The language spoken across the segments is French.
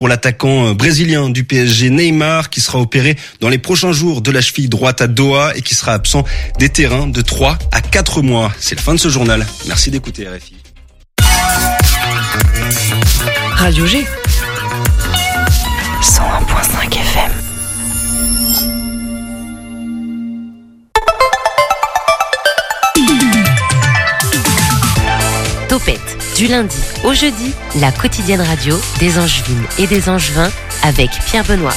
pour l'attaquant euh, brésilien du PSG Neymar qui sera opéré dans les prochains jours de la cheville droite à Doha et qui sera absent des terrains de 3 à 4 mois. C'est le fin de ce journal. Merci d'écouter RFI. Radio G. 101.5 FM. Topette, du lundi au jeudi, la quotidienne radio des Angevines et des Angevins avec Pierre Benoît.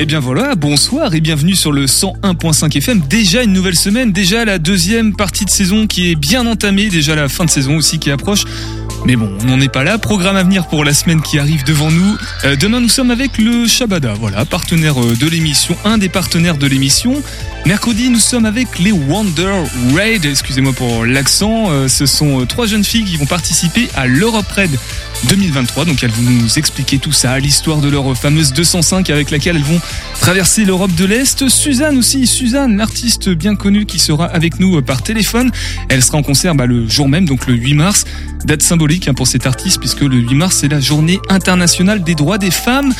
Et bien voilà, bonsoir et bienvenue sur le 101.5 FM. Déjà une nouvelle semaine, déjà la deuxième partie de saison qui est bien entamée, déjà la fin de saison aussi qui approche. Mais bon, on n'en est pas là. Programme à venir pour la semaine qui arrive devant nous. Euh, demain, nous sommes avec le Shabada, voilà, partenaire euh, de l'émission, un des partenaires de l'émission. Mercredi, nous sommes avec les Wonder Raid. Excusez-moi pour l'accent. Euh, ce sont trois jeunes filles qui vont participer à l'Europe Raid 2023. Donc elles vont nous expliquer tout ça, l'histoire de leur fameuse 205 avec laquelle elles vont traverser l'Europe de l'Est. Suzanne aussi, Suzanne, l'artiste bien connue qui sera avec nous par téléphone. Elle sera en concert bah, le jour même, donc le 8 mars. Date symbolique hein, pour cet artiste puisque le 8 mars c'est la journée internationale des droits des femmes.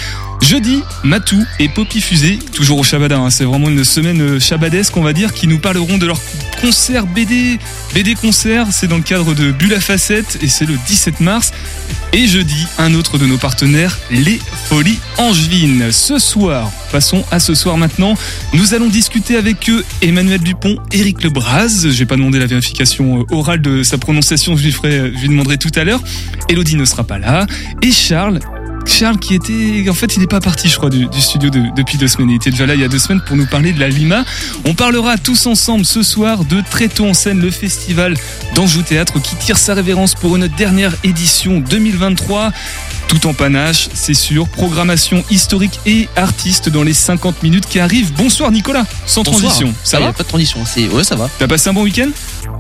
Jeudi, Matou et Poppy Fusée, toujours au Shabada. Hein. c'est vraiment une semaine chabadesque, on va dire, qui nous parleront de leur concert BD. BD concert, c'est dans le cadre de Bulle à Facette et c'est le 17 mars. Et jeudi, un autre de nos partenaires, les Folies Angevines. Ce soir, passons à ce soir maintenant, nous allons discuter avec eux Emmanuel Dupont, Éric Lebras. J'ai pas demandé la vérification orale de sa prononciation, je lui, ferai, je lui demanderai tout à l'heure. Elodie ne sera pas là. Et Charles, Charles qui était, en fait, il n'est pas parti, je crois, du, studio depuis deux semaines. Il était déjà là il y a deux semaines pour nous parler de la Lima. On parlera tous ensemble ce soir de Très tôt en scène, le festival d'Anjou Théâtre qui tire sa révérence pour une dernière édition 2023 tout en panache, c'est sûr. Programmation historique et artiste dans les 50 minutes qui arrivent. Bonsoir Nicolas, sans transition. Ça va Pas de transition, c'est ouais, ça va. T'as passé un bon week-end?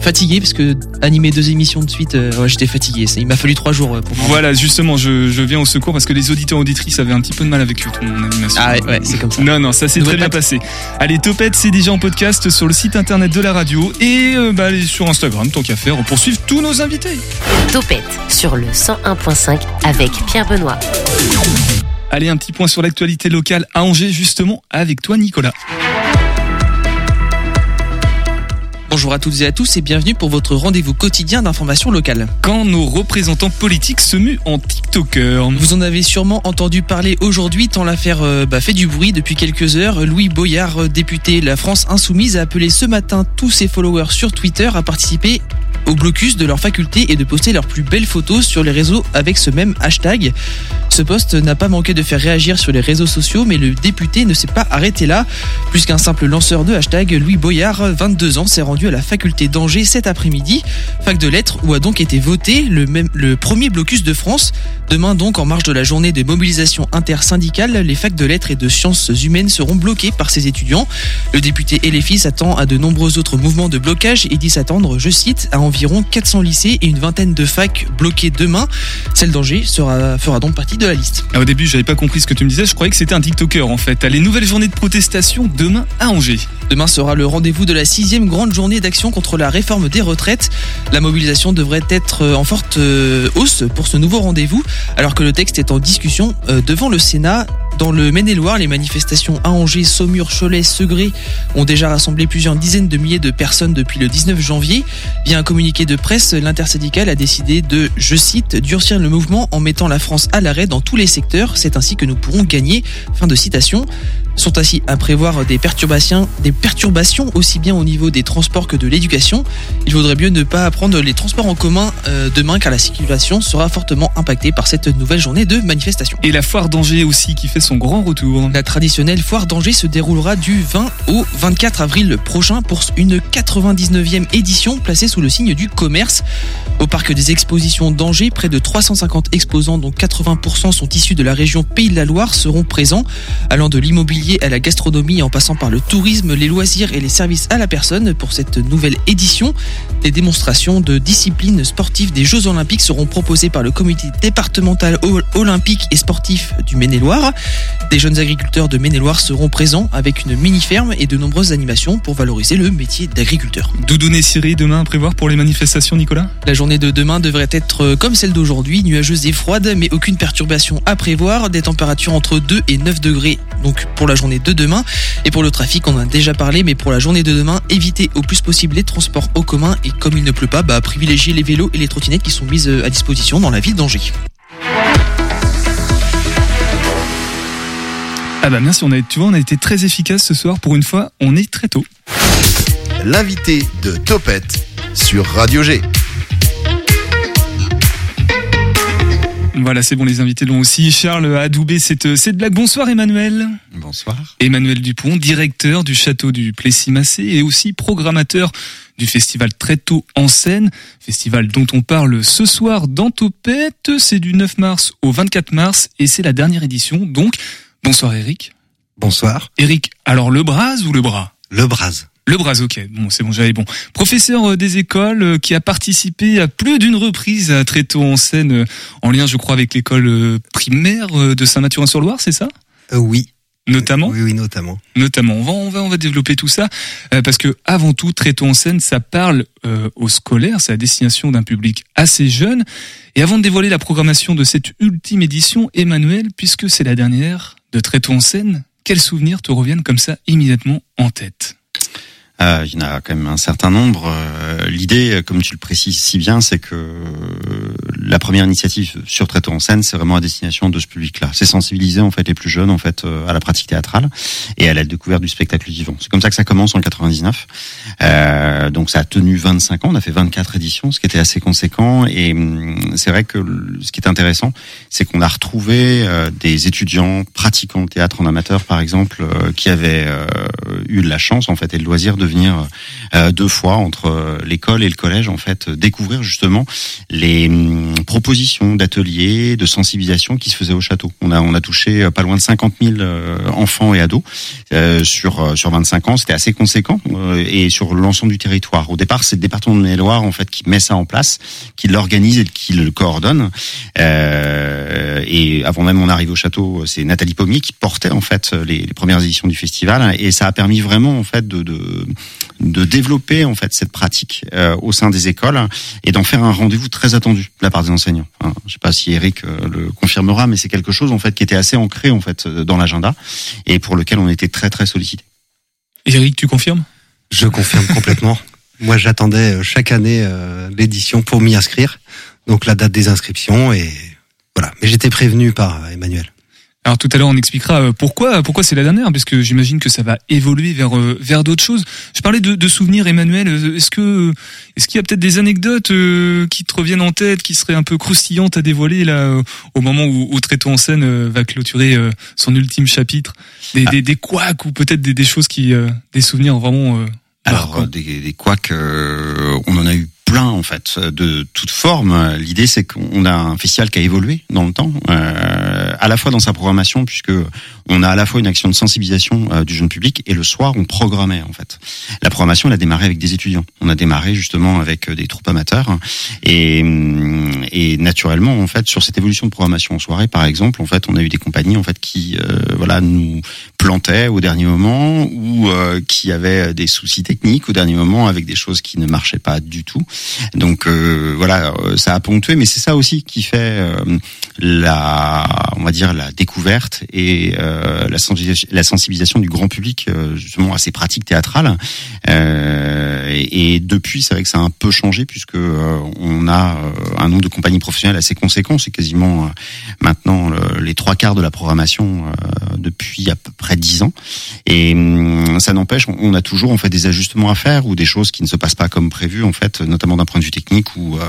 Fatigué parce que animer deux émissions de suite, euh, j'étais fatigué. Il m'a fallu trois jours euh, pour. Voilà, justement, je, viens au secours parce que les auditeurs auditrices avaient un petit peu de mal avec ton animation. Ah ouais, c'est comme ça. Non, non, ça s'est très bien passé. Allez, Topette, c'est déjà en podcast sur le site internet de la radio et euh, bah, sur Instagram, tant qu'à faire, pour suivre tous nos invités. Topette sur le 101.5 avec Pierre Allez, un petit point sur l'actualité locale à Angers, justement, avec toi, Nicolas. Bonjour à toutes et à tous et bienvenue pour votre rendez-vous quotidien d'information locale. Quand nos représentants politiques se muent en TikToker. Vous en avez sûrement entendu parler aujourd'hui tant l'affaire euh, bah, fait du bruit depuis quelques heures. Louis Boyard, euh, député La France Insoumise, a appelé ce matin tous ses followers sur Twitter à participer au blocus de leur faculté et de poster leurs plus belles photos sur les réseaux avec ce même hashtag. Ce poste n'a pas manqué de faire réagir sur les réseaux sociaux, mais le député ne s'est pas arrêté là. Plus qu'un simple lanceur de hashtag, Louis Boyard, 22 ans, s'est rendu à la faculté d'Angers cet après-midi, fac de lettres, où a donc été voté le, même, le premier blocus de France. Demain donc, en marge de la journée de mobilisation intersyndicale, les facs de lettres et de sciences humaines seront bloquées par ces étudiants. Le député LFI s'attend à de nombreux autres mouvements de blocage et dit s'attendre, je cite, à environ 400 lycées et une vingtaine de facs bloqués demain. Celle d'Angers sera, fera donc partie de la liste. Ah, au début, j'avais pas compris ce que tu me disais, je croyais que c'était un TikToker en fait. Les nouvelles journées de protestation demain à Angers. Demain sera le rendez-vous de la sixième grande journée d'action contre la réforme des retraites. La mobilisation devrait être en forte euh, hausse pour ce nouveau rendez-vous, alors que le texte est en discussion euh, devant le Sénat. Dans le Maine-et-Loire, les manifestations à Angers, Saumur, Cholet, Segré ont déjà rassemblé plusieurs dizaines de milliers de personnes depuis le 19 janvier. Via un communiqué de presse, l'intersyndicale a décidé de, je cite, durcir le mouvement en mettant la France à l'arrêt dans tous les secteurs. C'est ainsi que nous pourrons gagner. Fin de citation. Sont ainsi à prévoir des perturbations, des perturbations aussi bien au niveau des transports que de l'éducation. Il vaudrait mieux ne pas prendre les transports en commun euh, demain car la circulation sera fortement impactée par cette nouvelle journée de manifestation. Et la foire d'Angers aussi qui fait son grand retour. La traditionnelle foire d'Angers se déroulera du 20 au 24 avril prochain pour une 99e édition placée sous le signe du commerce. Au parc des expositions d'Angers, près de 350 exposants dont 80% sont issus de la région Pays de la Loire seront présents, allant de l'immobilier liées à la gastronomie en passant par le tourisme, les loisirs et les services à la personne pour cette nouvelle édition. Des démonstrations de disciplines sportives des Jeux Olympiques seront proposées par le comité départemental olympique et sportif du Maine-et-Loire. Des jeunes agriculteurs de Maine-et-Loire seront présents avec une mini-ferme et de nombreuses animations pour valoriser le métier d'agriculteur. Doudoune et Siri demain à prévoir pour les manifestations, Nicolas? La journée de demain devrait être comme celle d'aujourd'hui, nuageuse et froide, mais aucune perturbation à prévoir. Des températures entre 2 et 9 degrés donc pour la journée de demain. Et pour le trafic, on en a déjà parlé, mais pour la journée de demain, évitez au plus possible les transports au commun et comme il ne pleut pas, bah, privilégiez les vélos et les trottinettes qui sont mises à disposition dans la ville d'Angers. Ah bah merci, on a, tu vois, on a été très efficace ce soir. Pour une fois, on est très tôt. L'invité de Topette sur Radio G. Voilà, c'est bon, les invités l'ont aussi. Charles a adoubé cette, cette blague. Bonsoir Emmanuel. Bonsoir. Emmanuel Dupont, directeur du château du Plessis-Massé et aussi programmateur du festival Très tôt en scène, festival dont on parle ce soir dans Topette. C'est du 9 mars au 24 mars et c'est la dernière édition. Donc, bonsoir Eric. Bonsoir. Eric, alors le bras ou le bras? Le bras. Le Bras, ok. Bon, c'est bon, j'avais bon. Professeur euh, des écoles euh, qui a participé à plus d'une reprise à très tôt en scène, euh, en lien, je crois, avec l'école primaire de Saint-Mathurin-sur-Loire, c'est ça? Oui. Notamment? Oui, oui, notamment. Notamment. On va, on va, on va développer tout ça parce que avant tout, très tôt en scène, ça parle aux scolaires, c'est à destination d'un public assez jeune. Et avant de dévoiler la programmation de cette ultime édition, Emmanuel, puisque c'est la dernière de très tôt en scène, quels souvenirs te reviennent comme ça immédiatement en tête? Euh, il y en a quand même un certain nombre. Euh, l'idée, comme tu le précises si bien, c'est que la première initiative sur Traiteur en scène, c'est vraiment à destination de ce public-là. C'est sensibiliser en fait les plus jeunes en fait euh, à la pratique théâtrale et à la découverte du spectacle vivant. C'est comme ça que ça commence en 99. Euh, donc ça a tenu 25 ans. On a fait 24 éditions, ce qui était assez conséquent. Et hum, c'est vrai que ce qui est intéressant, c'est qu'on a retrouvé des étudiants pratiquant le théâtre en amateur, par exemple, qui avaient eu la chance en fait et le loisir de venir euh, deux fois entre euh, l'école et le collège, en fait, découvrir justement les hum, propositions d'ateliers, de sensibilisation qui se faisaient au château. On a on a touché euh, pas loin de 50 000 enfants et ados sur sur 25 ans. C'était assez conséquent et sur l'ensemble du territoire. Au départ, c'est le département de Maine-et-Loire en fait qui met ça en place, qui l'organise et qui le coordonne. et avant même mon arrivée au château, c'est Nathalie Pommier qui portait en fait les, les, premières éditions du festival et ça a permis vraiment en fait de, de de développer en fait cette pratique euh, au sein des écoles et d'en faire un rendez-vous très attendu de la part des enseignants. Je sais pas si Eric euh, le confirmera, mais c'est quelque chose en fait qui était assez ancré en fait dans l'agenda et pour lequel on était très très sollicité. Eric, tu confirmes? Je confirme complètement. Moi, j'attendais euh, chaque année l'édition pour m'y inscrire, donc la date des inscriptions et voilà. Mais j'étais prévenu par Emmanuel. Alors tout à l'heure on expliquera euh, pourquoi pourquoi c'est la dernière parce que j'imagine que ça va évoluer vers euh, vers d'autres choses. Je parlais de, de souvenirs Emmanuel, euh, est-ce que est-ce qu'il y a peut-être des anecdotes qui te reviennent en tête qui seraient un peu croustillantes à dévoiler là au moment où, où Tréton en scène va clôturer son ultime chapitre? Des, ah. des, des couacs ou peut-être des, des choses qui des souvenirs vraiment alors des, des couacs on en a eu plein en fait de toute forme. L'idée c'est qu'on a un festival qui a évolué dans le temps, euh, à la fois dans sa programmation puisque on a à la fois une action de sensibilisation euh, du jeune public et le soir on programmait en fait. La programmation elle a démarré avec des étudiants. On a démarré justement avec euh, des troupes amateurs et, mm, et naturellement en fait sur cette évolution de programmation en soirée par exemple en fait on a eu des compagnies en fait qui euh, voilà nous plantaient au dernier moment ou qui avaient des soucis techniques au dernier moment avec des choses qui ne marchaient pas du tout donc euh, voilà, euh, ça a ponctué, mais c'est ça aussi qui fait euh, la, on va dire la découverte et la, sensibilisation, du grand public justement à ces pratiques théâtrales. Et, depuis, c'est vrai que ça a un peu changé puisque on a un nombre de compagnies professionnelles assez conséquent. C'est quasiment maintenant les trois quarts de la programmation depuis à peu près dix ans. Et hum, ça n'empêche, on a toujours en fait des ajustements à faire ou des choses qui ne se passent pas comme prévu en fait, notamment d'un point de vue technique où euh,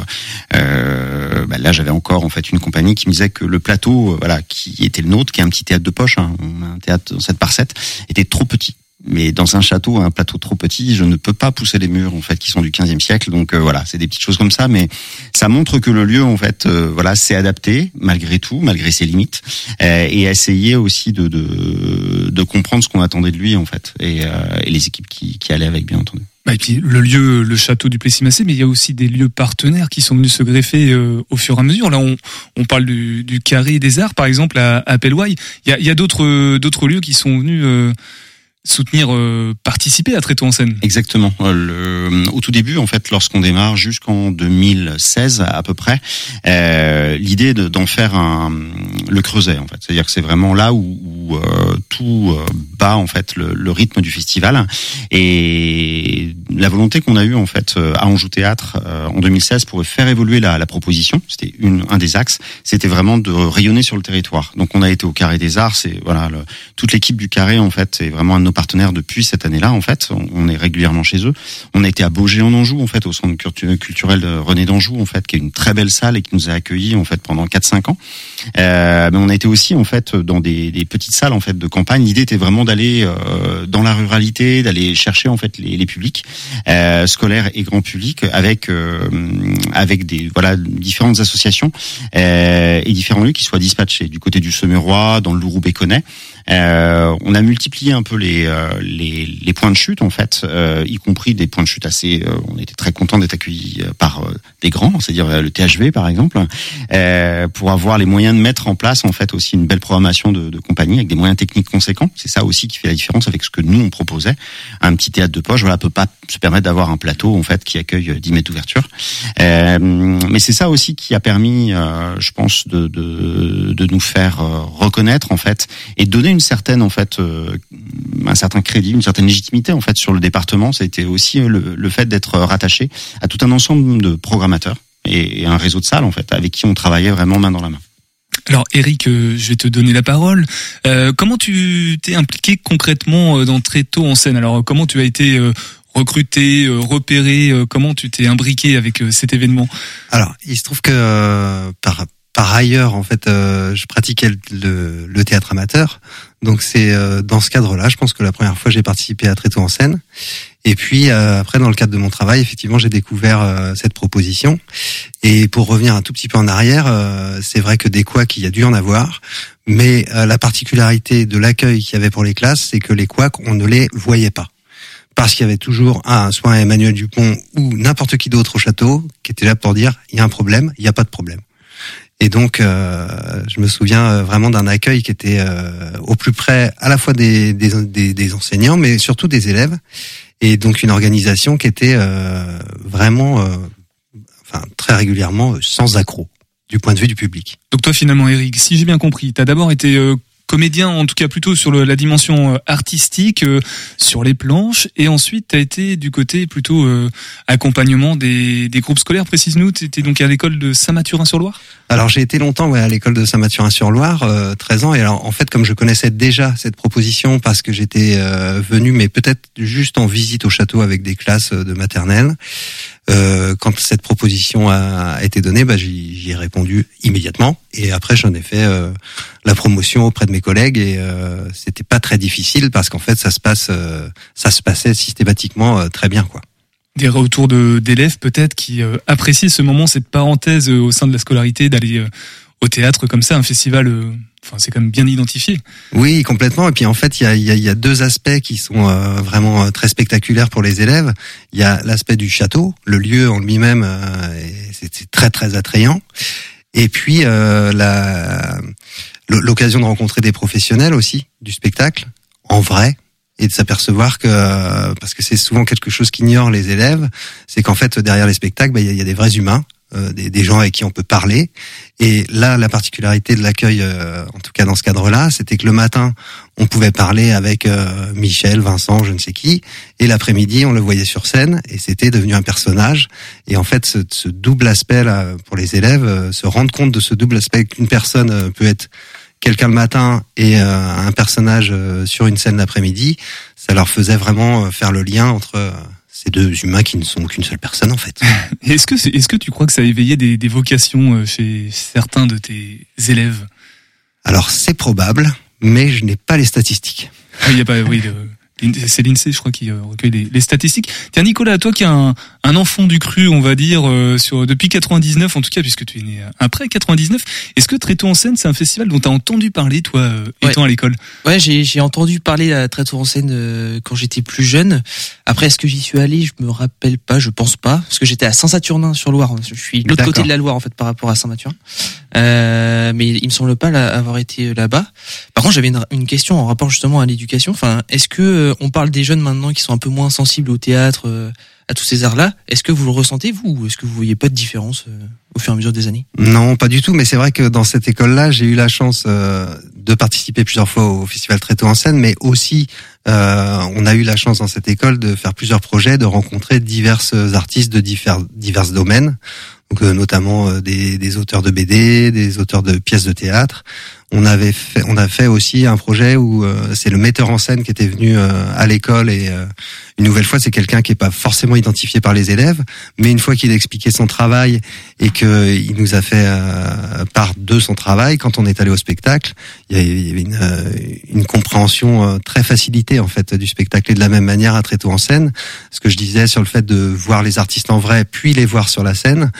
euh, bah là j'avais encore en fait une compagnie qui me disait que le plateau, euh, voilà, qui était le nôtre, qui est un petit théâtre de poche, hein, un théâtre 7 par 7, était trop petit mais dans un château, un plateau trop petit, je ne peux pas pousser les murs en fait qui sont du 15e siècle. Donc euh, voilà, c'est des petites choses comme ça, mais ça montre que le lieu en fait, euh, voilà, s'est adapté malgré tout, malgré ses limites, euh, et essayer aussi de, de de comprendre ce qu'on attendait de lui en fait, et, et les équipes qui, qui allaient avec bien entendu. Bah, et puis le lieu, le château du Plessis-Massé, mais il y a aussi des lieux partenaires qui sont venus se greffer euh, au fur et à mesure. Là, on, parle du, du Carré des Arts, par exemple, à, à. Il y a, d'autres lieux qui sont venus euh, soutenir, euh, participer à Tréteau en scène. Exactement. Euh, le, au tout début, en fait, lorsqu'on démarre jusqu'en 2016 à peu près, euh, l'idée de- d'en faire un le creuset en fait, c'est-à-dire que c'est vraiment là où, où, euh, tout euh, bat en fait le, le rythme du festival et la volonté qu'on a eue en fait euh, à Anjou Théâtre euh, en 2016 pour faire évoluer la, la proposition, c'était un des axes, c'était vraiment de rayonner sur le territoire. Donc on a été au Carré des Arts, c'est voilà le- toute l'équipe du Carré en fait est vraiment un partenaires depuis cette année-là en fait. On, est régulièrement chez eux. On a été à Beaugé en Anjou en fait au centre cultu- culturel René d'Anjou en fait qui est une très belle salle et qui nous a accueillis en fait pendant 4-5 ans. Euh, mais on a été aussi en fait dans des, des petites salles en fait de campagne. L'idée était vraiment d'aller euh, dans la ruralité, d'aller chercher en fait les, les publics euh, scolaires et grand public avec euh, avec des voilà différentes associations euh, et différents lieux qui soient dispatchés du côté du Semurois, dans le Lourou-Béconnet. Euh, on a multiplié un peu les, euh, les, points de chute en fait, euh, y compris des points de chute assez. euh, on était très content d'être accueillis par des grands, c'est-à-dire le THV par exemple, pour avoir les moyens de mettre en place en fait aussi une belle programmation de, compagnie avec des moyens techniques conséquents. C'est ça aussi qui fait la différence avec ce que nous on proposait. Un petit théâtre de poche, voilà, peut pas se permettre d'avoir un plateau en fait qui accueille euh, 10 mètres d'ouverture. Mais c'est ça aussi qui a permis, je pense, de, nous faire reconnaître en fait et donner une certaine en fait un certain crédit, une certaine légitimité en fait sur le département. C'était aussi euh, le, le fait d'être rattaché à tout un ensemble de programmateurs et, et un réseau de salles en fait avec qui on travaillait vraiment main dans la main. Alors Eric, euh, je vais te donner la parole. Euh, comment tu t'es impliqué concrètement euh, dans Tréteau en scène? Alors comment tu as été euh, recruté, euh, repéré? Euh, Comment tu t'es imbriqué avec euh, cet événement? Alors, il se trouve que euh, par par ailleurs, en fait, euh, je pratiquais le, le, le théâtre amateur. Donc c'est euh, dans ce cadre-là, je pense que la première fois j'ai participé à Tréteau en scène. Et puis euh, après, dans le cadre de mon travail, effectivement, j'ai découvert euh, cette proposition. Et pour revenir un tout petit peu en arrière, euh, c'est vrai que des couacs, il y a dû en avoir. Mais euh, la particularité de l'accueil qu'il y avait pour les classes, c'est que les couacs, on ne les voyait pas parce qu'il y avait toujours un soit Emmanuel Dupont ou n'importe qui d'autre au château qui était là pour dire il y a un problème, il n'y a pas de problème. Et donc, euh, je me souviens euh, vraiment d'un accueil qui était euh, au plus près à la fois des, des, des, enseignants, mais surtout des élèves, et donc une organisation qui était euh, vraiment, euh, enfin très régulièrement euh, sans accroc du point de vue du public. Donc toi finalement Eric, si j'ai bien compris, tu as d'abord été comédien, en tout cas plutôt sur le- la dimension artistique, euh, sur les planches, et ensuite tu as été du côté plutôt euh, accompagnement des, des groupes scolaires. Précise-nous, tu étais donc à l'école de Saint-Mathurin-sur-Loire? Alors j'ai été longtemps ouais, à l'école de Saint-Mathurin-sur-Loire, euh, 13 ans, et alors en fait comme je connaissais déjà cette proposition parce que j'étais euh, venu, mais peut-être juste en visite au château avec des classes euh, de maternelle, euh, quand cette proposition a été donnée, bah, j'y ai répondu immédiatement, et après j'en ai fait euh, la promotion auprès de mes collègues, et euh, c'était pas très difficile parce qu'en fait ça se passe, ça se passait systématiquement très bien quoi. Des retours de- d'élèves peut-être qui euh, apprécient ce moment, cette parenthèse euh, au sein de la scolarité, d'aller euh, au théâtre comme ça, un festival, enfin c'est quand même bien identifié. Oui, complètement. Et puis en fait, il y a, y a- y a deux aspects qui sont vraiment très spectaculaires pour les élèves. Il y a l'aspect du château, le lieu en lui-même, est- c'est très très attrayant. Et puis la- l'occasion de rencontrer des professionnels aussi du spectacle en vrai et de s'apercevoir que euh, parce que c'est souvent quelque chose qu'ignorent les élèves, c'est qu'en fait derrière les spectacles, bah, il y, a- il y a des vrais humains, euh, des, gens avec qui on peut parler. Et là, la particularité de l'accueil, euh, en tout cas dans ce cadre-là, c'était que le matin, on pouvait parler avec euh, Michel, Vincent, je ne sais qui, et l'après-midi, on le voyait sur scène, et c'était devenu un personnage. Et en fait, ce, ce double aspect là pour les élèves, euh, se rendre compte de ce double aspect qu'une personne euh, peut être quelqu'un le matin et euh, un personnage euh, sur une scène l'après-midi, ça leur faisait vraiment euh, faire le lien entre ces deux humains qui ne sont qu'une seule personne en fait. Est-ce que, est-ce que tu crois que ça a éveillé des, des vocations chez certains de tes élèves? Alors c'est probable, mais je n'ai pas les statistiques. Ah, Il y a pas, oui, de- C'est l'INSEE, je crois, qui euh, recueille les, les, statistiques. Tiens, Nicolas, toi qui es un, un, enfant du cru, on va dire, euh, sur depuis 99 en tout cas, puisque tu es né après 99, est-ce que Tréteau en scène, c'est un festival dont tu as entendu parler, toi, euh, étant à l'école? Ouais, j'ai entendu parler à Tréteau en scène euh, quand j'étais plus jeune. Après, est-ce que j'y suis allé? Je me rappelle pas, je pense pas, parce que j'étais à Saint-Saturnin sur Loire. Je suis de l'autre côté de la Loire en fait par rapport à Saint-Mathurin. Euh, mais il me semble pas avoir été là-bas. Par contre, j'avais une, question en rapport justement à l'éducation. Enfin, est-ce que on parle des jeunes maintenant qui sont un peu moins sensibles au théâtre, euh, à tous ces arts-là. Est-ce que vous le ressentez vous ou est-ce que vous voyez pas de différence euh, au fur et à mesure des années? Non, pas du tout. Mais c'est vrai que dans cette école-là, j'ai eu la chance euh, de participer plusieurs fois au festival Tréteau en scène, mais aussi on a eu la chance dans cette école de faire plusieurs projets, de rencontrer divers artistes de divers, domaines. Donc, notamment des, des auteurs de BD, des auteurs de pièces de théâtre on avait fait, on a fait aussi un projet où euh, c'est le metteur en scène qui était venu euh, à l'école et euh, une nouvelle fois c'est quelqu'un qui est pas forcément identifié par les élèves, mais une fois qu'il a expliqué son travail et que il nous a fait part de son travail, quand on est allé au spectacle, il y avait une, une compréhension très facilitée en fait du spectacle et de la même manière à Tréteau en scène. Ce que je disais sur le fait de voir les artistes en vrai puis les voir sur la scène.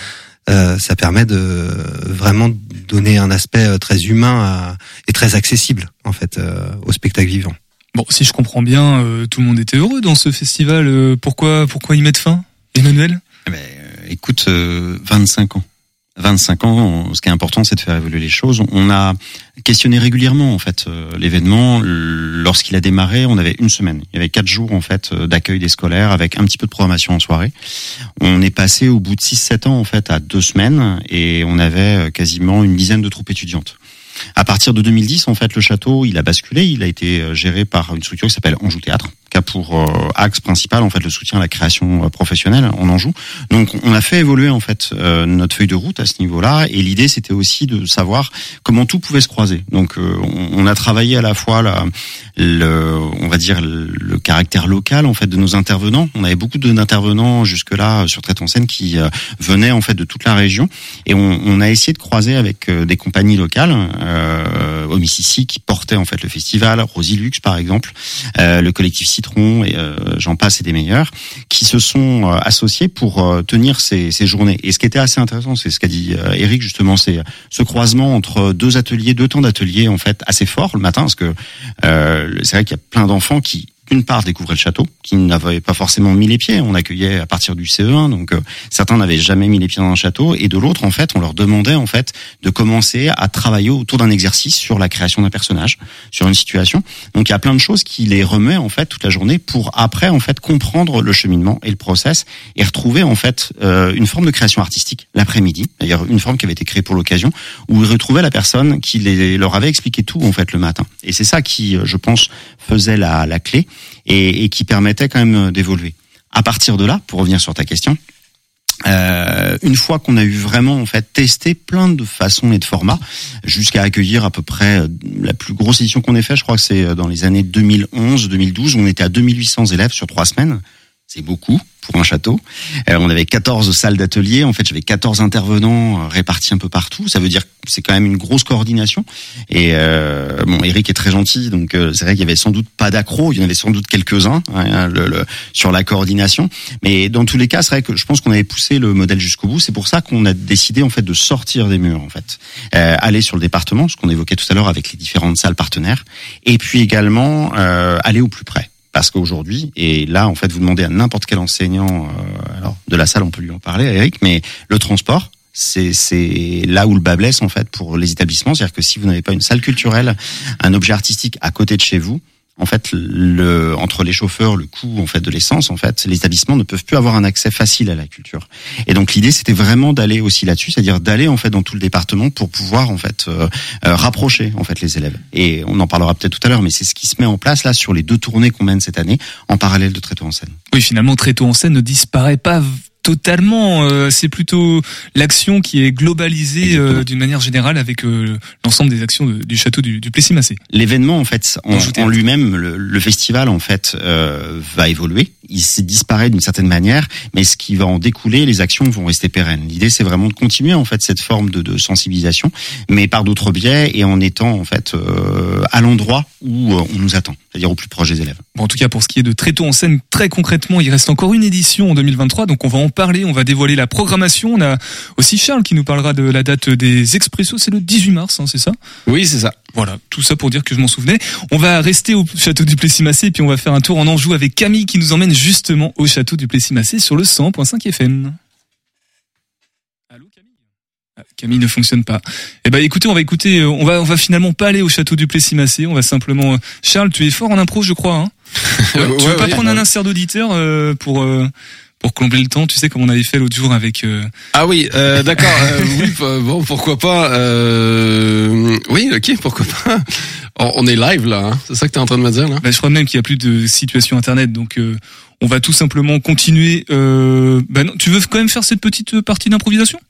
Euh, ça permet de vraiment donner un aspect euh, très humain et très accessible en fait euh, au spectacle vivant. Bon, si je comprends bien, tout le monde était heureux dans ce festival. pourquoi, pourquoi y mettre fin, Emmanuel? Eh ben, Écoute, 25 ans. 25 ans, ce qui est important, c'est de faire évoluer les choses. On a questionné régulièrement en fait euh, l'événement. Lorsqu'il a démarré, on avait une semaine. Il y avait quatre jours en fait euh, d'accueil des scolaires avec un petit peu de programmation en soirée. On est passé au bout de 6-7 ans en fait à deux semaines et on avait euh, quasiment une dizaine de troupes étudiantes. À partir de 2010, en fait, le château, il a basculé. Il a été géré par une structure qui s'appelle Anjou Théâtre, qui a pour euh, axe principal, en fait, le soutien à la création euh, professionnelle en Anjou. Donc, on a fait évoluer, en fait, notre feuille de route à ce niveau-là. Et l'idée, c'était aussi de savoir comment tout pouvait se croiser. Donc, on, a travaillé à la fois la, le, on va dire, le caractère local, en fait, de nos intervenants. On avait beaucoup d'intervenants jusque-là sur Traite en scène qui venaient, en fait, de toute la région. Et on, on a essayé de croiser avec des compagnies locales euh, au Mississippi qui portait en fait le festival, Rosilux par exemple, euh, le collectif Et euh, j'en passe et des meilleurs, qui se sont euh, associés pour euh, tenir ces, ces, journées. Et ce qui était assez intéressant, c'est ce qu'a dit Eric justement, c'est ce croisement entre deux ateliers, deux temps d'ateliers en fait assez fort le matin, parce que c'est vrai qu'il y a plein d'enfants qui une part découvrir le château, qui n'avaient pas forcément mis les pieds. On accueillait à partir du CE1, donc euh, certains n'avaient jamais mis les pieds dans un château, et de l'autre, en fait, on leur demandait en fait de commencer à travailler autour d'un exercice sur la création d'un personnage, sur une situation. Donc il y a plein de choses qui les remet en fait toute la journée pour après en fait comprendre le cheminement et le process et retrouver en fait euh, une forme de création artistique l'après-midi, d'ailleurs une forme qui avait été créée pour l'occasion, où ils retrouvaient la personne qui les, leur avait expliqué tout en fait le matin. Et c'est ça qui, euh, je pense, faisait la, la clé et, et qui permettait quand même d'évoluer. À partir de là, pour revenir sur ta question, euh, une fois qu'on a eu vraiment en fait testé plein de façons et de formats, jusqu'à accueillir à peu près euh, la plus grosse édition qu'on ait fait, je crois que c'est euh, dans les années 2011-2012, on était à 2800 élèves sur trois semaines. C'est beaucoup pour un château. Euh, on avait 14 salles d'atelier. En fait, j'avais 14 intervenants euh, répartis un peu partout. Ça veut dire que c'est quand même une grosse coordination. Et euh, bon, Eric est très gentil, donc euh, c'est vrai qu'il y avait sans doute pas d'accro. Il y en avait sans doute quelques-uns hein, le, sur la coordination. Mais dans tous les cas, c'est vrai que je pense qu'on avait poussé le modèle jusqu'au bout. C'est pour ça qu'on a décidé en fait de sortir des murs, en fait, euh, aller sur le département, ce qu'on évoquait tout à l'heure avec les différentes salles partenaires, et puis également aller au plus près parce qu'aujourd'hui, et là, en fait, vous demandez à n'importe quel enseignant, euh, alors de la salle, on peut lui en parler, Eric, mais le transport, c'est là où le bas blesse en fait pour les établissements, c'est-à-dire que si vous n'avez pas une salle culturelle, un objet artistique à côté de chez vous, en fait, le, entre les chauffeurs, le coût en fait de l'essence, en fait, les établissements ne peuvent plus avoir un accès facile à la culture. Et donc l'idée, c'était vraiment d'aller aussi là-dessus, c'est-à-dire d'aller en fait dans tout le département pour pouvoir en fait euh, euh, rapprocher en fait les élèves. Et on en parlera peut-être tout à l'heure, mais c'est ce qui se met en place là sur les deux tournées qu'on mène cette année, en parallèle de Tréteau en scène. Oui, finalement, Tréteau en scène ne disparaît pas totalement. Euh, c'est plutôt l'action qui est globalisée euh, d'une manière générale avec euh, l'ensemble des actions du château du, du Plessis-Massé. L'événement, en fait, en, en lui-même, le, festival, en fait, va évoluer. Il s'est disparaît d'une certaine manière, mais ce qui va en découler, les actions vont rester pérennes. L'idée, c'est vraiment de continuer, en fait, cette forme de, de sensibilisation, mais par d'autres biais et en étant, en fait, à l'endroit où on nous attend. c'est-à-dire au plus proche des élèves. Bon, en tout cas, pour ce qui est de Tréteau en scène, très concrètement, il reste encore une édition en 2023, donc on va en parler, on va dévoiler la programmation. On a aussi Charles qui nous parlera de la date des Expressos, c'est le 18 mars, hein, c'est ça? Oui, c'est ça. Voilà, tout ça pour dire que je m'en souvenais. On va rester au château du Plessis-Massé, puis on va faire un tour en Anjou avec Camille qui nous emmène justement au château du Plessis-Massé sur le 100.5 FM. Allô Camille? Ah, Camille ne fonctionne pas. Eh ben écoutez, on va écouter, euh, on va on va finalement pas aller au château du Plessis-Massé, on va simplement euh, Charles, tu es fort en impro, je crois hein tu veux Ouais, pas ouais. prendre un insert d'auditeur euh, pour euh, pour combler le temps, tu sais comme on avait fait l'autre jour avec euh, Ah oui, euh, d'accord. euh, oui, p- bon, pourquoi pas. Euh, oui, ok, pourquoi pas. On, est live là, hein, c'est ça que tu es en train de me dire là bah, je crois même qu'il y a plus de situation internet donc euh, on va tout simplement continuer euh, bah non, tu veux quand même faire cette petite partie d'improvisation?